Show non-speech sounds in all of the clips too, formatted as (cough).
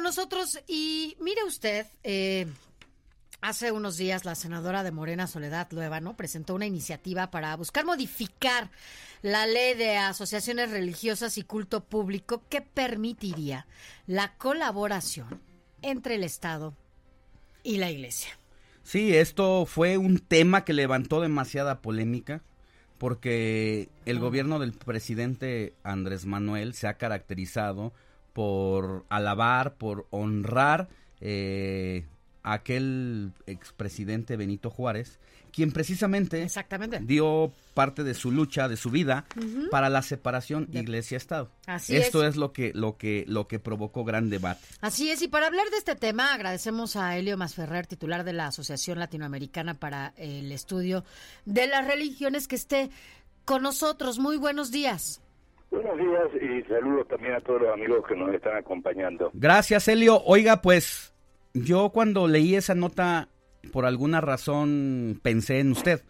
Nosotros, y mire usted, eh, hace unos días la senadora de Morena, Soledad Luevano, presentó una iniciativa para buscar modificar la ley de asociaciones religiosas y culto público que permitiría la colaboración entre el Estado y la Iglesia. Sí, esto fue un tema que levantó demasiada polémica porque el gobierno del presidente Andrés Manuel se ha caracterizado por alabar, por honrar eh, a aquel expresidente Benito Juárez, quien precisamente Exactamente. dio parte de su lucha, de su vida, para la separación iglesia-estado. Así Esto es. es lo que, lo que, lo que provocó gran debate. Así es, y para hablar de este tema agradecemos a Helio Masferrer, titular de la Asociación Latinoamericana para el Estudio de las Religiones, que esté con nosotros. Muy buenos días. Buenos días y saludos también a todos los amigos que nos están acompañando. Gracias, Helio. Oiga, pues yo cuando leí esa nota, por alguna razón pensé en usted.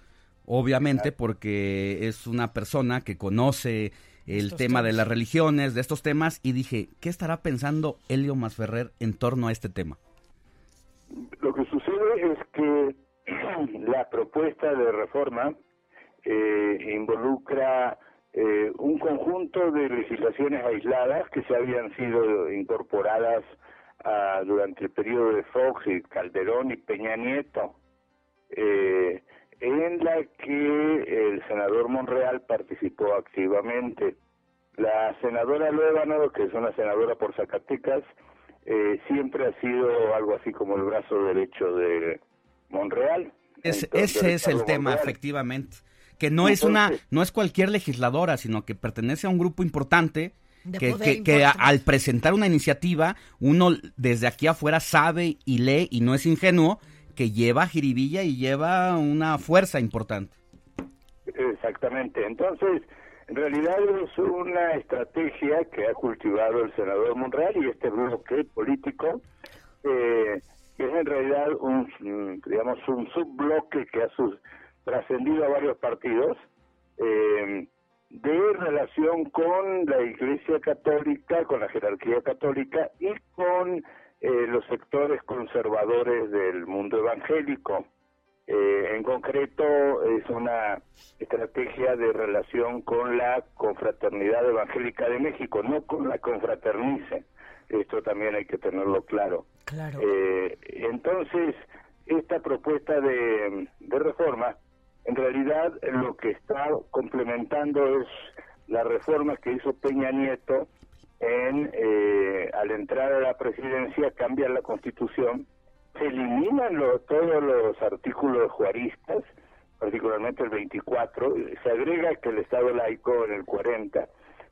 Obviamente porque es una persona que conoce el Estos tema de las religiones, de estos temas, y dije, ¿qué estará pensando Helio Masferrer en torno a este tema? Lo que sucede es que (clears throat) la propuesta de reforma eh, involucra eh, un conjunto de legislaciones aisladas que se habían sido incorporadas ah, durante el periodo de Fox y Calderón y Peña Nieto, eh, en la que el senador Monreal participó activamente. La senadora Luébano, que es una senadora por Zacatecas, eh, siempre ha sido algo así como el brazo derecho de Monreal. Es- ese es el tema, efectivamente. Que no es una, no es cualquier legisladora, sino que pertenece a un grupo importante que, que- que a- importante. al presentar una iniciativa, uno desde aquí afuera sabe y lee y no es ingenuo que lleva jiribilla y lleva una fuerza importante. Exactamente. Entonces, en realidad es una estrategia que ha cultivado el senador Monreal y este bloque político, eh, que es en realidad un, digamos, un subbloque que ha sus- trascendido a varios partidos, eh, de relación con la Iglesia Católica, con la jerarquía católica y con eh, los sectores conservadores del mundo evangélico. Eh, en concreto, es una estrategia de relación con la Confraternidad Evangélica de México, no con la Confraternice. Esto también hay que tenerlo claro. Claro. Eh, entonces, esta propuesta de, de reforma, en realidad lo que está complementando es la reforma que hizo Peña Nieto en, eh, al entrar a la presidencia, cambia la constitución, se eliminan lo- todos los artículos juaristas, particularmente el 24, se agrega que el Estado laico en el 40,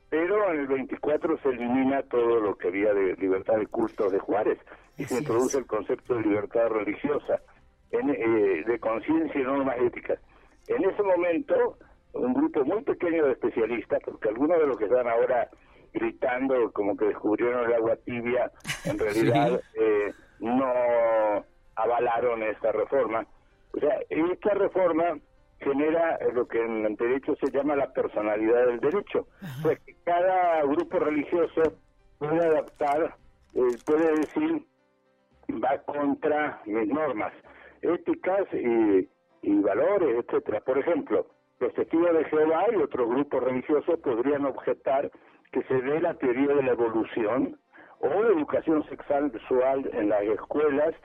pero en el 24 se elimina todo lo que había de libertad de cultos de Juárez y se introduce el concepto de libertad religiosa, en, eh, de conciencia y normas éticas. En ese momento, un grupo muy pequeño de especialistas, porque algunos de los que están ahora gritando como que descubrieron el agua tibia, en (laughs) realidad eh, no avalaron esta reforma. O sea, esta reforma genera lo que en derecho se llama la personalidad del derecho. O sea, que cada grupo religioso puede adaptar, eh, puede decir, va contra mis normas éticas y, y valores, etcétera. Por ejemplo, los testigos de Jehová y otros grupos religiosos podrían objetar que se dé la teoría de la evolución o la educación sexual en las escuelas,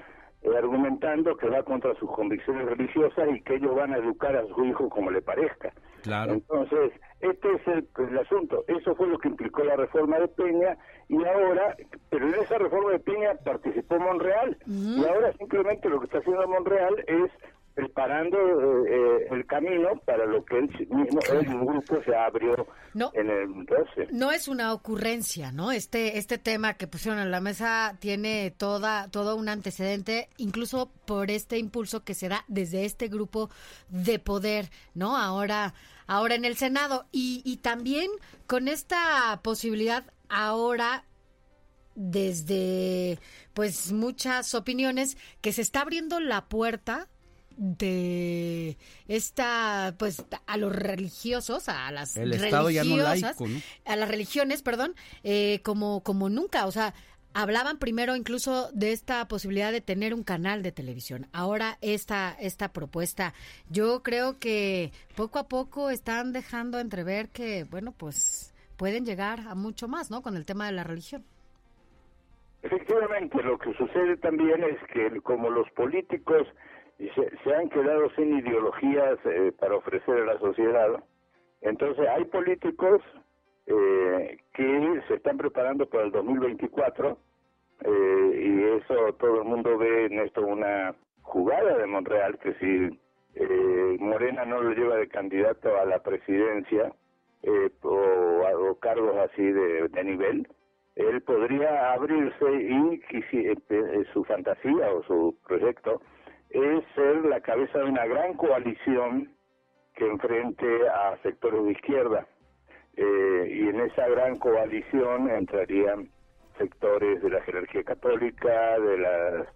eh, argumentando que va contra sus convicciones religiosas y que ellos van a educar a su hijo como le parezca. Claro. Entonces, este es el, el asunto. Eso fue lo que implicó la reforma de Peña y ahora, pero en esa reforma de Peña participó Monreal y ahora simplemente lo que está haciendo Monreal es preparando eh, eh, el camino para lo que él mismo, el grupo se abrió en el 12. No es una ocurrencia, ¿no? Este este tema que pusieron en la mesa tiene toda todo un antecedente, incluso por este impulso que se da desde este grupo de poder, ¿no? Ahora ahora en el Senado y, y también con esta posibilidad ahora desde pues muchas opiniones que se está abriendo la puerta de esta pues a los religiosos a las religiosas a las religiones perdón eh, como como nunca. O sea hablaban primero incluso de esta posibilidad de tener un canal de televisión. Ahora esta esta propuesta yo creo que poco a poco están dejando entrever que bueno pues pueden llegar a mucho más no con el tema de la religión. Efectivamente, lo que sucede también es que como los políticos se, han quedado sin ideologías eh, para ofrecer a la sociedad, entonces hay políticos eh, que se están preparando para el 2024 eh, y eso todo el mundo ve en esto una jugada de Monreal que si Morena no lo lleva de candidato a la presidencia o, a cargos así de nivel, él podría abrirse y eh, eh, su fantasía o su proyecto es ser la cabeza de una gran coalición que enfrente a sectores de izquierda. Eh, y en esa gran coalición entrarían sectores de la jerarquía católica, de los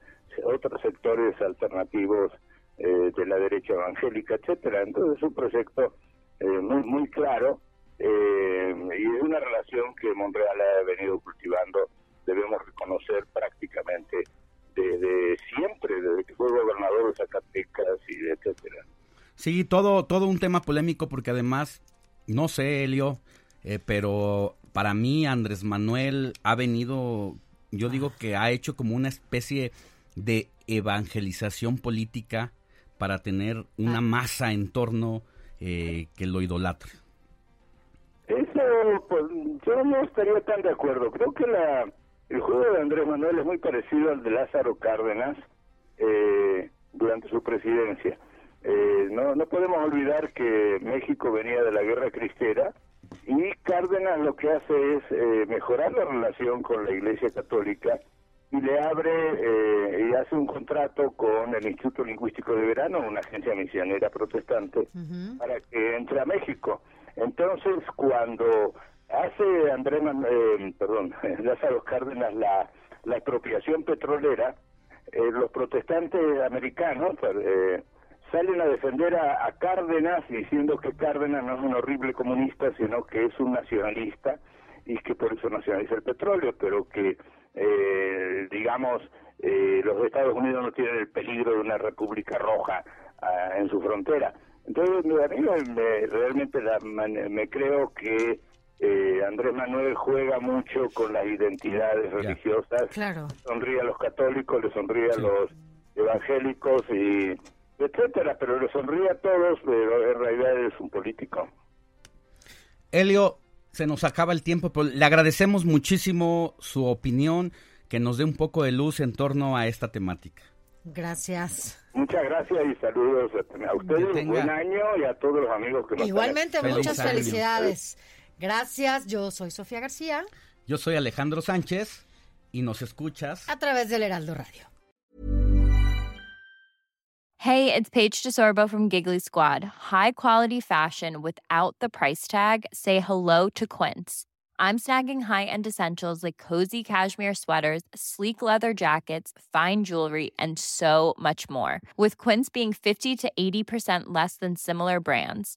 otros sectores alternativos de la derecha evangélica, etcétera. Entonces es un proyecto muy muy claro eh, y es una relación que Monreal ha venido cultivando, debemos reconocer prácticamente desde siempre, desde que fue gobernador de Zacatecas y etcétera. Sí, todo, todo un tema polémico porque además, no sé, Elio, eh, pero para mí Andrés Manuel ha venido, yo digo que ha hecho como una especie de evangelización política para tener una ah. masa en torno eh, que lo idolatre. Eso, pues, yo no estaría tan de acuerdo. Creo que la, el juego de Andrés Manuel es muy parecido al de Lázaro Cárdenas eh, durante su presidencia. Eh, no, no podemos olvidar que México venía de la guerra cristera y Cárdenas lo que hace es eh, mejorar la relación con la Iglesia Católica y le abre eh, y hace un contrato con el Instituto Lingüístico de Verano, una agencia misionera protestante, para que entre a México. Entonces, cuando hace Andrés, eh, perdón, (laughs) Lázaro Cárdenas la, la expropiación petrolera, eh, los protestantes americanos eh, salen a defender a, Cárdenas diciendo que Cárdenas no es un horrible comunista, sino que es un nacionalista y que por eso nacionaliza el petróleo, pero que, eh, digamos, eh, los Estados Unidos no tienen el peligro de una república roja ah, en su frontera. Entonces, a mí me, realmente me creo que eh, Andrés Manuel juega mucho con las identidades religiosas. Claro. Sonríe a los católicos, le sonríe a los evangélicos y etcétera, pero le sonríe a todos, pero en realidad es un político. Elio, se nos acaba el tiempo, pero le agradecemos muchísimo su opinión, que nos dé un poco de luz en torno a esta temática. Gracias. Muchas gracias y saludos a ustedes, buen año y a todos los amigos que nos Igualmente, muchas felicidades. Gracias, yo soy Sofía García. Yo soy Alejandro Sánchez y nos escuchas a través del Heraldo Radio. Hey, it's Paige DeSorbo from Giggly Squad. High quality fashion without the price tag. Say hello to Quince. I'm snagging high-end essentials like cozy cashmere sweaters, sleek leather jackets, fine jewelry, and so much more. With Quince being 50 to 80% less than similar brands.